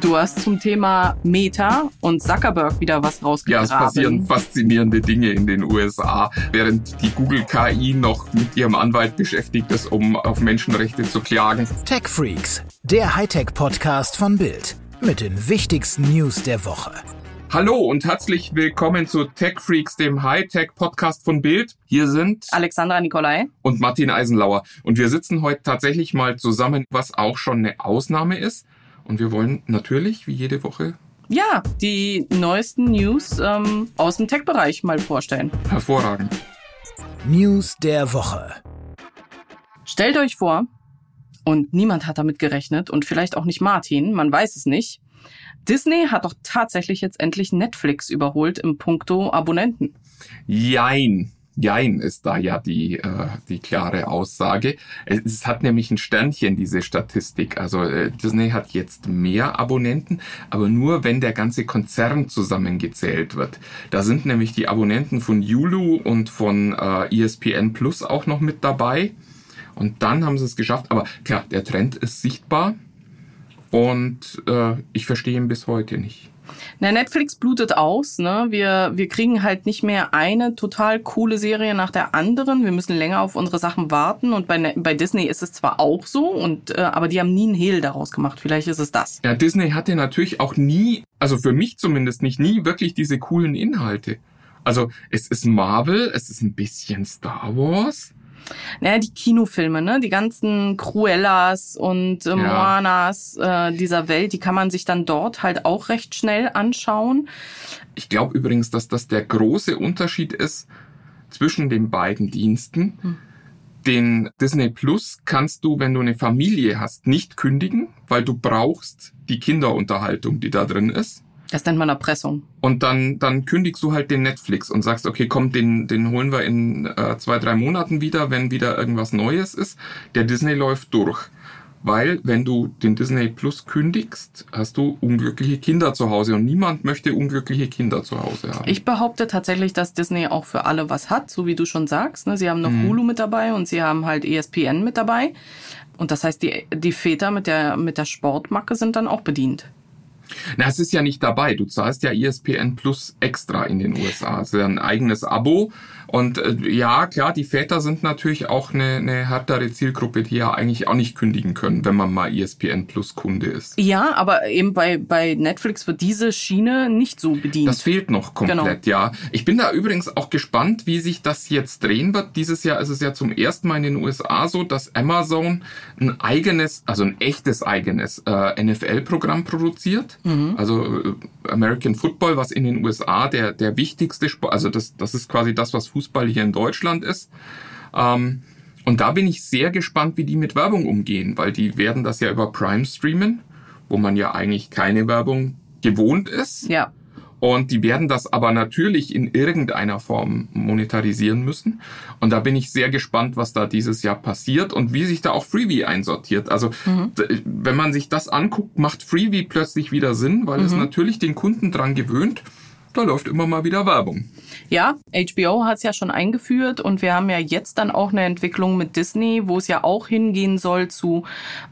Du hast zum Thema Meta und Zuckerberg wieder was rausgegraben. Ja, es passieren faszinierende Dinge in den USA, während die Google KI noch mit ihrem Anwalt beschäftigt ist, um auf Menschenrechte zu klagen. Tech Freaks, der Hightech-Podcast von Bild mit den wichtigsten News der Woche. Hallo und herzlich willkommen zu Tech Freaks, dem Hightech-Podcast von Bild. Hier sind Alexandra Nikolai und Martin Eisenlauer. Und wir sitzen heute tatsächlich mal zusammen, was auch schon eine Ausnahme ist. Und wir wollen natürlich, wie jede Woche, ja, die neuesten News ähm, aus dem Tech-Bereich mal vorstellen. Hervorragend. News der Woche. Stellt euch vor, und niemand hat damit gerechnet und vielleicht auch nicht Martin, man weiß es nicht. Disney hat doch tatsächlich jetzt endlich Netflix überholt im Punkto Abonnenten. Jein. Jein ist da ja die, äh, die klare Aussage. Es hat nämlich ein Sternchen, diese Statistik. Also äh, Disney hat jetzt mehr Abonnenten, aber nur wenn der ganze Konzern zusammengezählt wird. Da sind nämlich die Abonnenten von Hulu und von äh, ESPN Plus auch noch mit dabei. Und dann haben sie es geschafft. Aber klar, der Trend ist sichtbar und äh, ich verstehe ihn bis heute nicht. Na, Netflix blutet aus. Ne? Wir, wir kriegen halt nicht mehr eine total coole Serie nach der anderen. Wir müssen länger auf unsere Sachen warten. Und bei, bei Disney ist es zwar auch so, und, äh, aber die haben nie einen Hehl daraus gemacht. Vielleicht ist es das. Ja, Disney hatte natürlich auch nie, also für mich zumindest nicht, nie wirklich diese coolen Inhalte. Also es ist Marvel, es ist ein bisschen Star Wars. Naja, die Kinofilme, ne? Die ganzen Cruellas und äh, Moanas äh, dieser Welt, die kann man sich dann dort halt auch recht schnell anschauen. Ich glaube übrigens, dass das der große Unterschied ist zwischen den beiden Diensten. Hm. Den Disney Plus kannst du, wenn du eine Familie hast, nicht kündigen, weil du brauchst die Kinderunterhaltung, die da drin ist. Das nennt man Erpressung. Und dann, dann kündigst du halt den Netflix und sagst, okay, komm, den, den holen wir in äh, zwei, drei Monaten wieder, wenn wieder irgendwas Neues ist. Der Disney läuft durch. Weil, wenn du den Disney Plus kündigst, hast du unglückliche Kinder zu Hause und niemand möchte unglückliche Kinder zu Hause haben. Ich behaupte tatsächlich, dass Disney auch für alle was hat, so wie du schon sagst. Ne? Sie haben noch mhm. Hulu mit dabei und sie haben halt ESPN mit dabei. Und das heißt, die, die Väter mit der, mit der Sportmacke sind dann auch bedient. Na, es ist ja nicht dabei. Du zahlst ja ESPN Plus extra in den USA. Es ist ja ein eigenes Abo und äh, ja, klar, die Väter sind natürlich auch eine, eine härtere Zielgruppe, die ja eigentlich auch nicht kündigen können, wenn man mal ESPN Plus Kunde ist. Ja, aber eben bei, bei Netflix wird diese Schiene nicht so bedient. Das fehlt noch komplett, genau. ja. Ich bin da übrigens auch gespannt, wie sich das jetzt drehen wird. Dieses Jahr ist es ja zum ersten Mal in den USA so, dass Amazon ein eigenes, also ein echtes eigenes äh, NFL-Programm produziert. Mhm. Also äh, American Football, was in den USA der, der wichtigste Sport, also das, das ist quasi das, was Fußball Fußball hier in Deutschland ist. Ähm, und da bin ich sehr gespannt, wie die mit Werbung umgehen, weil die werden das ja über Prime streamen, wo man ja eigentlich keine Werbung gewohnt ist. Ja. Und die werden das aber natürlich in irgendeiner Form monetarisieren müssen. Und da bin ich sehr gespannt, was da dieses Jahr passiert und wie sich da auch Freebie einsortiert. Also mhm. wenn man sich das anguckt, macht Freebie plötzlich wieder Sinn, weil mhm. es natürlich den Kunden dran gewöhnt, da läuft immer mal wieder Werbung. Ja, HBO hat es ja schon eingeführt und wir haben ja jetzt dann auch eine Entwicklung mit Disney, wo es ja auch hingehen soll zu,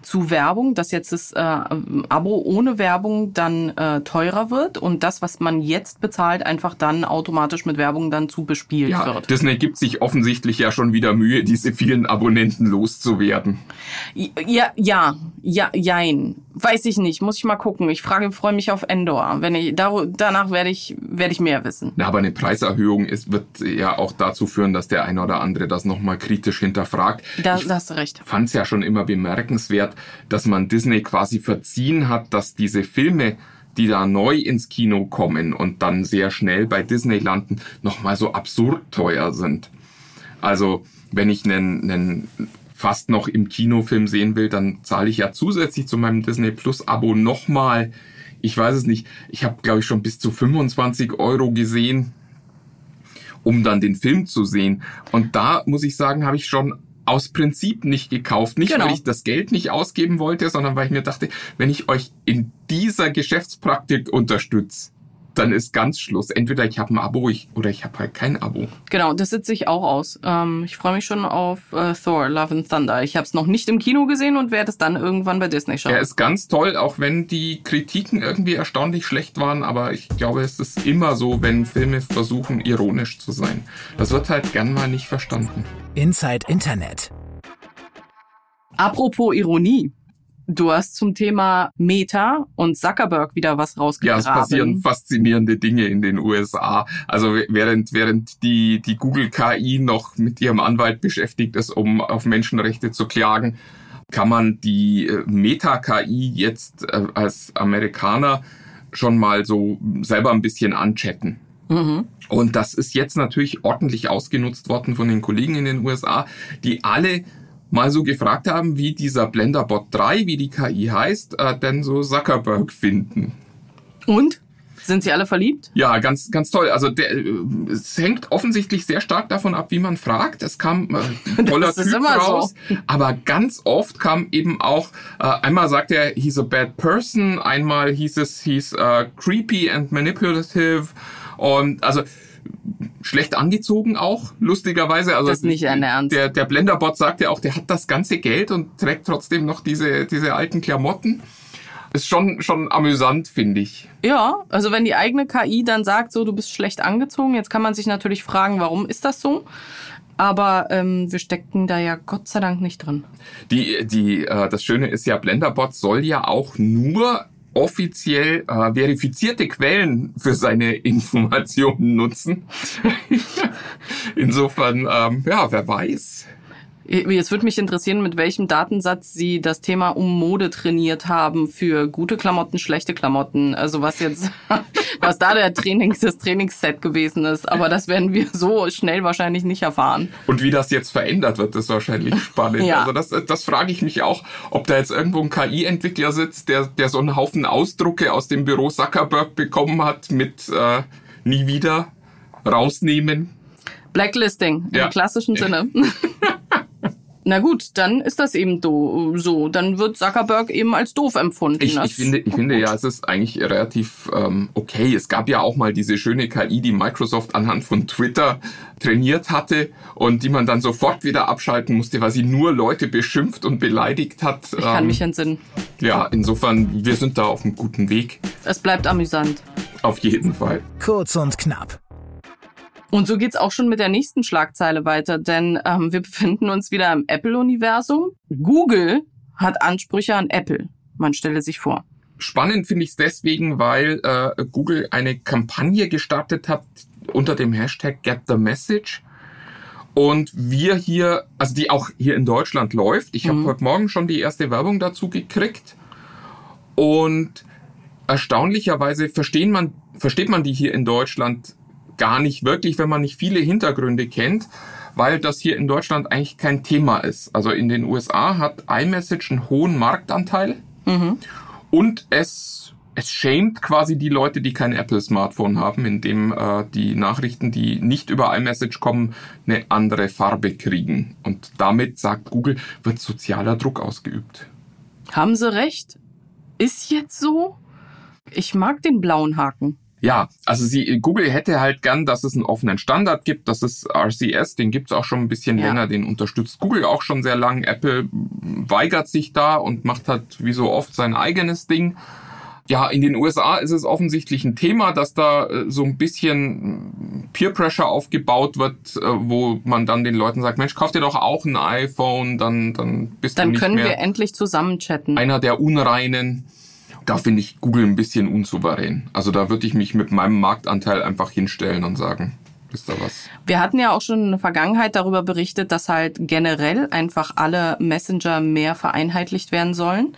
zu Werbung, dass jetzt das äh, Abo ohne Werbung dann äh, teurer wird und das, was man jetzt bezahlt, einfach dann automatisch mit Werbung dann zu bespielt ja, wird. Disney gibt sich offensichtlich ja schon wieder Mühe, diese vielen Abonnenten loszuwerden. Ja, ja, ja, jein. Weiß ich nicht, muss ich mal gucken. Ich frage, freue mich auf Endor. Wenn ich, da, danach werde ich, werde ich mehr wissen. Ja, aber eine Preiserhöhung ist, wird ja auch dazu führen, dass der eine oder andere das nochmal kritisch hinterfragt. Da, da hast du recht. Fand es ja schon immer bemerkenswert, dass man Disney quasi verziehen hat, dass diese Filme die da neu ins Kino kommen und dann sehr schnell bei Disney landen, nochmal so absurd teuer sind. Also, wenn ich einen, einen fast noch im Kinofilm sehen will, dann zahle ich ja zusätzlich zu meinem Disney Plus Abo nochmal ich weiß es nicht, ich habe, glaube ich, schon bis zu 25 Euro gesehen, um dann den Film zu sehen. Und da muss ich sagen, habe ich schon aus Prinzip nicht gekauft. Nicht, genau. weil ich das Geld nicht ausgeben wollte, sondern weil ich mir dachte, wenn ich euch in dieser Geschäftspraktik unterstütze, dann ist ganz Schluss. Entweder ich habe ein Abo ich, oder ich habe halt kein Abo. Genau, das sitze ich auch aus. Ähm, ich freue mich schon auf äh, Thor, Love and Thunder. Ich habe es noch nicht im Kino gesehen und werde es dann irgendwann bei Disney schauen. Er ist ganz toll, auch wenn die Kritiken irgendwie erstaunlich schlecht waren. Aber ich glaube, es ist immer so, wenn Filme versuchen, ironisch zu sein. Das wird halt gern mal nicht verstanden. Inside Internet. Apropos Ironie. Du hast zum Thema Meta und Zuckerberg wieder was rausgegraben. Ja, es passieren faszinierende Dinge in den USA. Also während, während die, die Google KI noch mit ihrem Anwalt beschäftigt ist, um auf Menschenrechte zu klagen, kann man die äh, Meta KI jetzt äh, als Amerikaner schon mal so selber ein bisschen anchatten. Mhm. Und das ist jetzt natürlich ordentlich ausgenutzt worden von den Kollegen in den USA, die alle mal so gefragt haben, wie dieser Blenderbot 3, wie die KI heißt, äh, denn so Zuckerberg finden. Und? Sind sie alle verliebt? Ja, ganz, ganz toll. Also der, äh, es hängt offensichtlich sehr stark davon ab, wie man fragt. Es kam äh, toller Typ raus, so. aber ganz oft kam eben auch, äh, einmal sagt er, he's a bad person, einmal hieß es, he's uh, creepy and manipulative. Und also schlecht angezogen auch, lustigerweise. Also das ist nicht ein Ernst. Der, der Blenderbot sagt ja auch, der hat das ganze Geld und trägt trotzdem noch diese, diese alten Klamotten. Ist schon, schon amüsant, finde ich. Ja, also wenn die eigene KI dann sagt, so, du bist schlecht angezogen, jetzt kann man sich natürlich fragen, warum ist das so? Aber ähm, wir stecken da ja Gott sei Dank nicht drin. Die, die, äh, das Schöne ist ja, Blenderbot soll ja auch nur offiziell äh, verifizierte Quellen für seine Informationen nutzen. Insofern, ähm, ja, wer weiß. Jetzt würde mich interessieren, mit welchem Datensatz Sie das Thema um Mode trainiert haben für gute Klamotten, schlechte Klamotten. Also was jetzt, was da der Trainings, das Trainingsset gewesen ist. Aber das werden wir so schnell wahrscheinlich nicht erfahren. Und wie das jetzt verändert wird, ist wahrscheinlich spannend. ja. Also das, das frage ich mich auch, ob da jetzt irgendwo ein KI-Entwickler sitzt, der, der so einen Haufen Ausdrucke aus dem Büro Zuckerberg bekommen hat mit äh, nie wieder rausnehmen. Blacklisting im ja. klassischen Sinne. Na gut, dann ist das eben so. Dann wird Zuckerberg eben als doof empfunden. Ich, ich finde, ich finde ja, es ist eigentlich relativ ähm, okay. Es gab ja auch mal diese schöne KI, die Microsoft anhand von Twitter trainiert hatte und die man dann sofort wieder abschalten musste, weil sie nur Leute beschimpft und beleidigt hat. Ich kann ähm, mich entsinnen. Ja, insofern, wir sind da auf einem guten Weg. Es bleibt amüsant. Auf jeden Fall. Kurz und knapp. Und so geht's auch schon mit der nächsten Schlagzeile weiter, denn ähm, wir befinden uns wieder im Apple-Universum. Google hat Ansprüche an Apple. Man stelle sich vor. Spannend finde ich es deswegen, weil äh, Google eine Kampagne gestartet hat unter dem Hashtag Get the Message. Und wir hier, also die auch hier in Deutschland läuft. Ich mhm. habe heute Morgen schon die erste Werbung dazu gekriegt. Und erstaunlicherweise verstehen man, versteht man die hier in Deutschland gar nicht wirklich, wenn man nicht viele Hintergründe kennt, weil das hier in Deutschland eigentlich kein Thema ist. Also in den USA hat iMessage einen hohen Marktanteil mhm. und es es schämt quasi die Leute, die kein Apple-Smartphone haben, indem äh, die Nachrichten, die nicht über iMessage kommen, eine andere Farbe kriegen. Und damit, sagt Google, wird sozialer Druck ausgeübt. Haben Sie recht? Ist jetzt so? Ich mag den blauen Haken. Ja, also sie, Google hätte halt gern, dass es einen offenen Standard gibt. Das ist RCS, den gibt's auch schon ein bisschen ja. länger, den unterstützt Google auch schon sehr lang. Apple weigert sich da und macht halt wie so oft sein eigenes Ding. Ja, in den USA ist es offensichtlich ein Thema, dass da äh, so ein bisschen Peer Pressure aufgebaut wird, äh, wo man dann den Leuten sagt, Mensch, kauf dir doch auch ein iPhone, dann, dann bist dann du nicht mehr... Dann können wir endlich zusammen chatten. Einer der Unreinen da finde ich Google ein bisschen unsouverän. Also da würde ich mich mit meinem Marktanteil einfach hinstellen und sagen, ist da was? Wir hatten ja auch schon in der Vergangenheit darüber berichtet, dass halt generell einfach alle Messenger mehr vereinheitlicht werden sollen.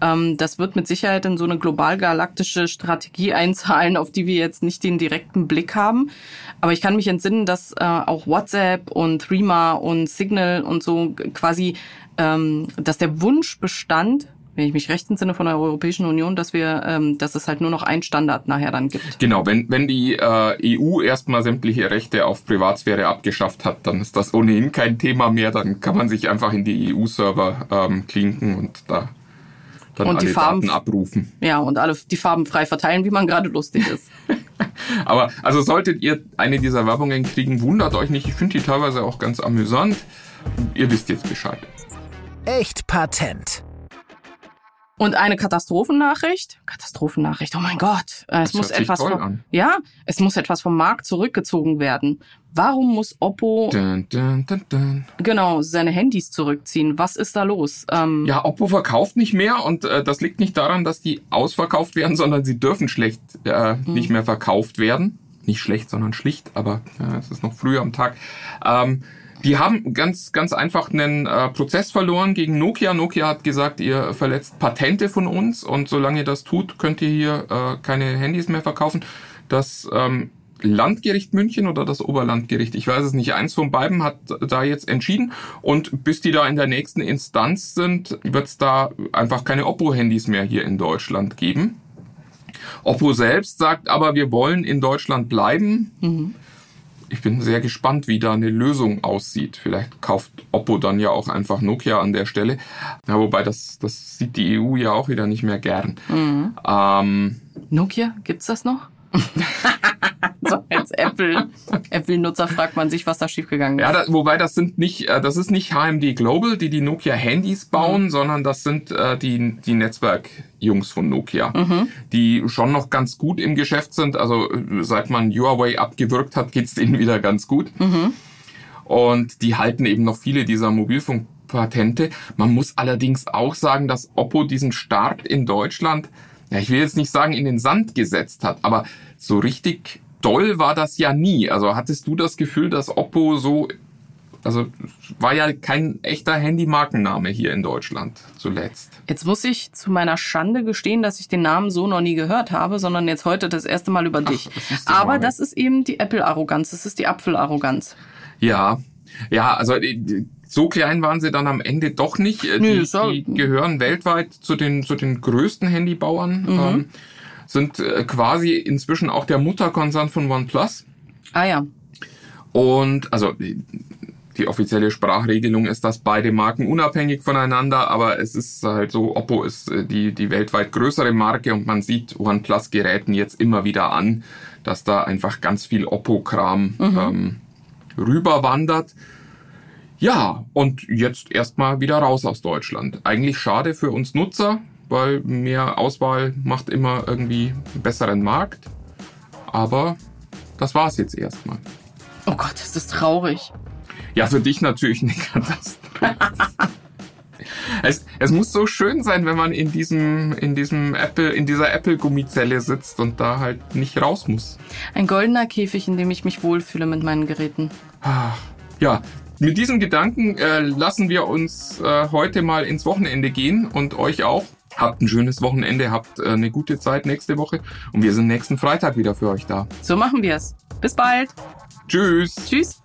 Ähm, das wird mit Sicherheit in so eine global-galaktische Strategie einzahlen, auf die wir jetzt nicht den direkten Blick haben. Aber ich kann mich entsinnen, dass äh, auch WhatsApp und Threema und Signal und so quasi, ähm, dass der Wunsch bestand, wenn ich mich recht entsinne von der Europäischen Union, dass wir, ähm, dass es halt nur noch ein Standard nachher dann gibt. Genau, wenn, wenn die äh, EU erstmal sämtliche Rechte auf Privatsphäre abgeschafft hat, dann ist das ohnehin kein Thema mehr, dann kann man sich einfach in die EU-Server ähm, klinken und da dann Und die alle Farben- Daten abrufen. Ja, und alle die Farben frei verteilen, wie man gerade lustig ist. Aber also solltet ihr eine dieser Werbungen kriegen, wundert euch nicht. Ich finde die teilweise auch ganz amüsant. Ihr wisst jetzt Bescheid. Echt Patent. Und eine Katastrophennachricht. Katastrophennachricht, oh mein Gott. Äh, Es Das muss etwas vom. Ja, es muss etwas vom Markt zurückgezogen werden. Warum muss Oppo Dun, dun, dun, genau seine Handys zurückziehen? Was ist da los? Ähm, Ja, Oppo verkauft nicht mehr und äh, das liegt nicht daran, dass die ausverkauft werden, sondern sie dürfen schlecht äh, nicht mehr verkauft werden. Nicht schlecht, sondern schlicht, aber äh, es ist noch früh am Tag. Ähm, die haben ganz, ganz einfach einen äh, Prozess verloren gegen Nokia. Nokia hat gesagt, ihr verletzt Patente von uns und solange ihr das tut, könnt ihr hier äh, keine Handys mehr verkaufen. Das ähm, Landgericht München oder das Oberlandgericht, ich weiß es nicht, eins von beiden hat da jetzt entschieden und bis die da in der nächsten Instanz sind, wird es da einfach keine Oppo-Handys mehr hier in Deutschland geben. Oppo selbst sagt aber, wir wollen in Deutschland bleiben. Ich bin sehr gespannt, wie da eine Lösung aussieht. Vielleicht kauft Oppo dann ja auch einfach Nokia an der Stelle. Ja, wobei das, das sieht die EU ja auch wieder nicht mehr gern. Ähm, Nokia, gibt's das noch? so als Apple, Apple-Nutzer fragt man sich, was da schiefgegangen ist. Ja, da, wobei das sind nicht, äh, das ist nicht HMD Global, die die Nokia Handys bauen, sondern das sind äh, die die Netzwerkjungs von Nokia, die schon noch ganz gut im Geschäft sind. Also äh, seit man Huawei abgewürgt hat, geht's denen wieder ganz gut. Und die halten eben noch viele dieser Mobilfunkpatente. Man muss allerdings auch sagen, dass Oppo diesen Start in Deutschland, ja, ich will jetzt nicht sagen in den Sand gesetzt hat, aber so richtig doll war das ja nie. Also hattest du das Gefühl, dass Oppo so, also war ja kein echter Handymarkenname hier in Deutschland zuletzt. Jetzt muss ich zu meiner Schande gestehen, dass ich den Namen so noch nie gehört habe, sondern jetzt heute das erste Mal über dich. das Aber das ist eben die Apple-Arroganz, das ist die Apfel-Arroganz. Ja, ja, also äh, so klein waren sie dann am Ende doch nicht. Äh, Nö, Die, die gehören weltweit zu den, zu den größten Handybauern, Mhm. ähm, sind äh, quasi inzwischen auch der Mutterkonzern von OnePlus. Ah ja, Und also die, offizielle Sprachregelung ist, dass beide Marken unabhängig voneinander, aber es ist halt so, Oppo ist äh, die, die weltweit größere Marke und man sieht OnePlus-Geräten jetzt immer wieder an, dass da einfach ganz viel Oppo-Kram ähm, rüberwandert. Ja, und jetzt erstmal wieder raus aus Deutschland. Eigentlich schade für uns Nutzer, weil mehr Auswahl macht immer irgendwie einen besseren Markt. Aber das war's jetzt erstmal. oh Gott, ist das traurig. Ja, für dich natürlich eine Katastrophe. es, es muss so schön sein, wenn man in diesem, in diesem Apple, in dieser Apple-Gummizelle sitzt und da halt nicht raus muss. Ein goldener Käfig, in dem ich mich wohlfühle mit meinen Geräten. Ja, mit diesem Gedanken äh, lassen wir uns äh, heute mal ins Wochenende gehen und euch auch. Habt ein schönes Wochenende, habt äh, eine gute Zeit nächste Woche und wir sind nächsten Freitag wieder für euch da. So machen wir es. Bis bald. Tschüss! Tschüss.